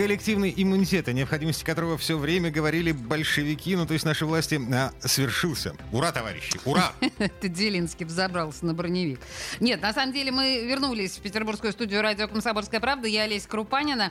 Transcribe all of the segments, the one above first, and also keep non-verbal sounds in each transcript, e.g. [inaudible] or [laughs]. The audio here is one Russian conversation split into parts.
Коллективный иммунитет, о необходимости которого все время говорили большевики, ну то есть наши власти, а, свершился. Ура, товарищи, ура! [laughs] Ты Делинский взобрался на броневик. Нет, на самом деле мы вернулись в петербургскую студию радио «Комсомольская правда». Я Олеся Крупанина.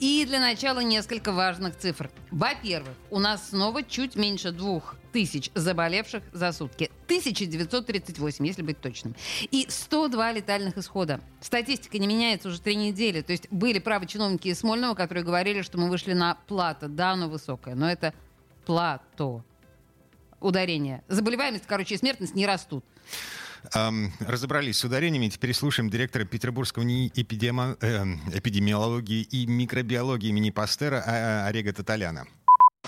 И для начала несколько важных цифр. Во-первых, у нас снова чуть меньше двух тысяч заболевших за сутки. 1938, если быть точным. И 102 летальных исхода. Статистика не меняется уже три недели. То есть были правы чиновники из Смольного, которые говорили, что мы вышли на плато. Да, оно высокое, но это плато. Ударение. Заболеваемость, короче, и смертность не растут. Разобрались с ударениями. Теперь слушаем директора Петербургского НИИ эпидеми... э, эпидемиологии и микробиологии имени Пастера а, Орега Таталяна.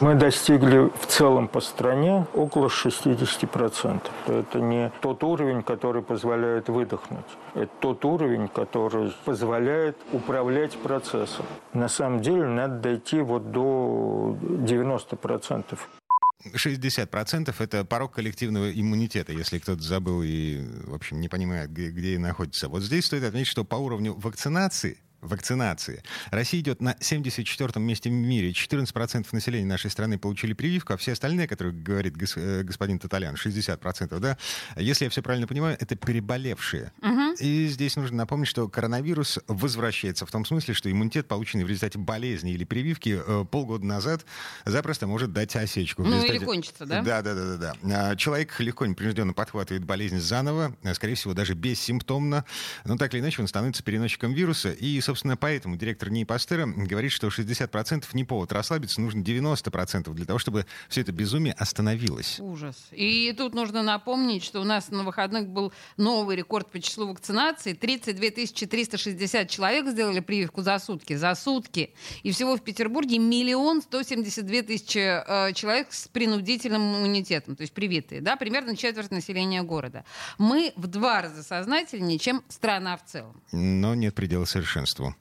Мы достигли в целом по стране около 60%. Это не тот уровень, который позволяет выдохнуть. Это тот уровень, который позволяет управлять процессом. На самом деле надо дойти вот до 90%. 60% это порог коллективного иммунитета, если кто-то забыл и, в общем, не понимает, где, где находится. Вот здесь стоит отметить, что по уровню вакцинации вакцинации. Россия идет на 74-м месте в мире. 14% населения нашей страны получили прививку, а все остальные, которые говорит гос, э, господин Таталян, 60%, да, если я все правильно понимаю, это переболевшие. Угу. И здесь нужно напомнить, что коронавирус возвращается в том смысле, что иммунитет, полученный в результате болезни или прививки э, полгода назад, запросто может дать осечку. Ну результате... или кончится, да? Да, да, да, да, да. Человек легко непринужденно подхватывает болезнь заново, э, скорее всего, даже бессимптомно, но так или иначе он становится переносчиком вируса, и, собственно, поэтому директор НИИ Пастера говорит, что 60% не повод расслабиться, нужно 90% для того, чтобы все это безумие остановилось. Ужас. И тут нужно напомнить, что у нас на выходных был новый рекорд по числу вакцинаций. 32 360 человек сделали прививку за сутки. За сутки. И всего в Петербурге миллион 172 тысячи э, человек с принудительным иммунитетом, то есть привитые. Да? Примерно четверть населения города. Мы в два раза сознательнее, чем страна в целом. Но нет предела совершенству.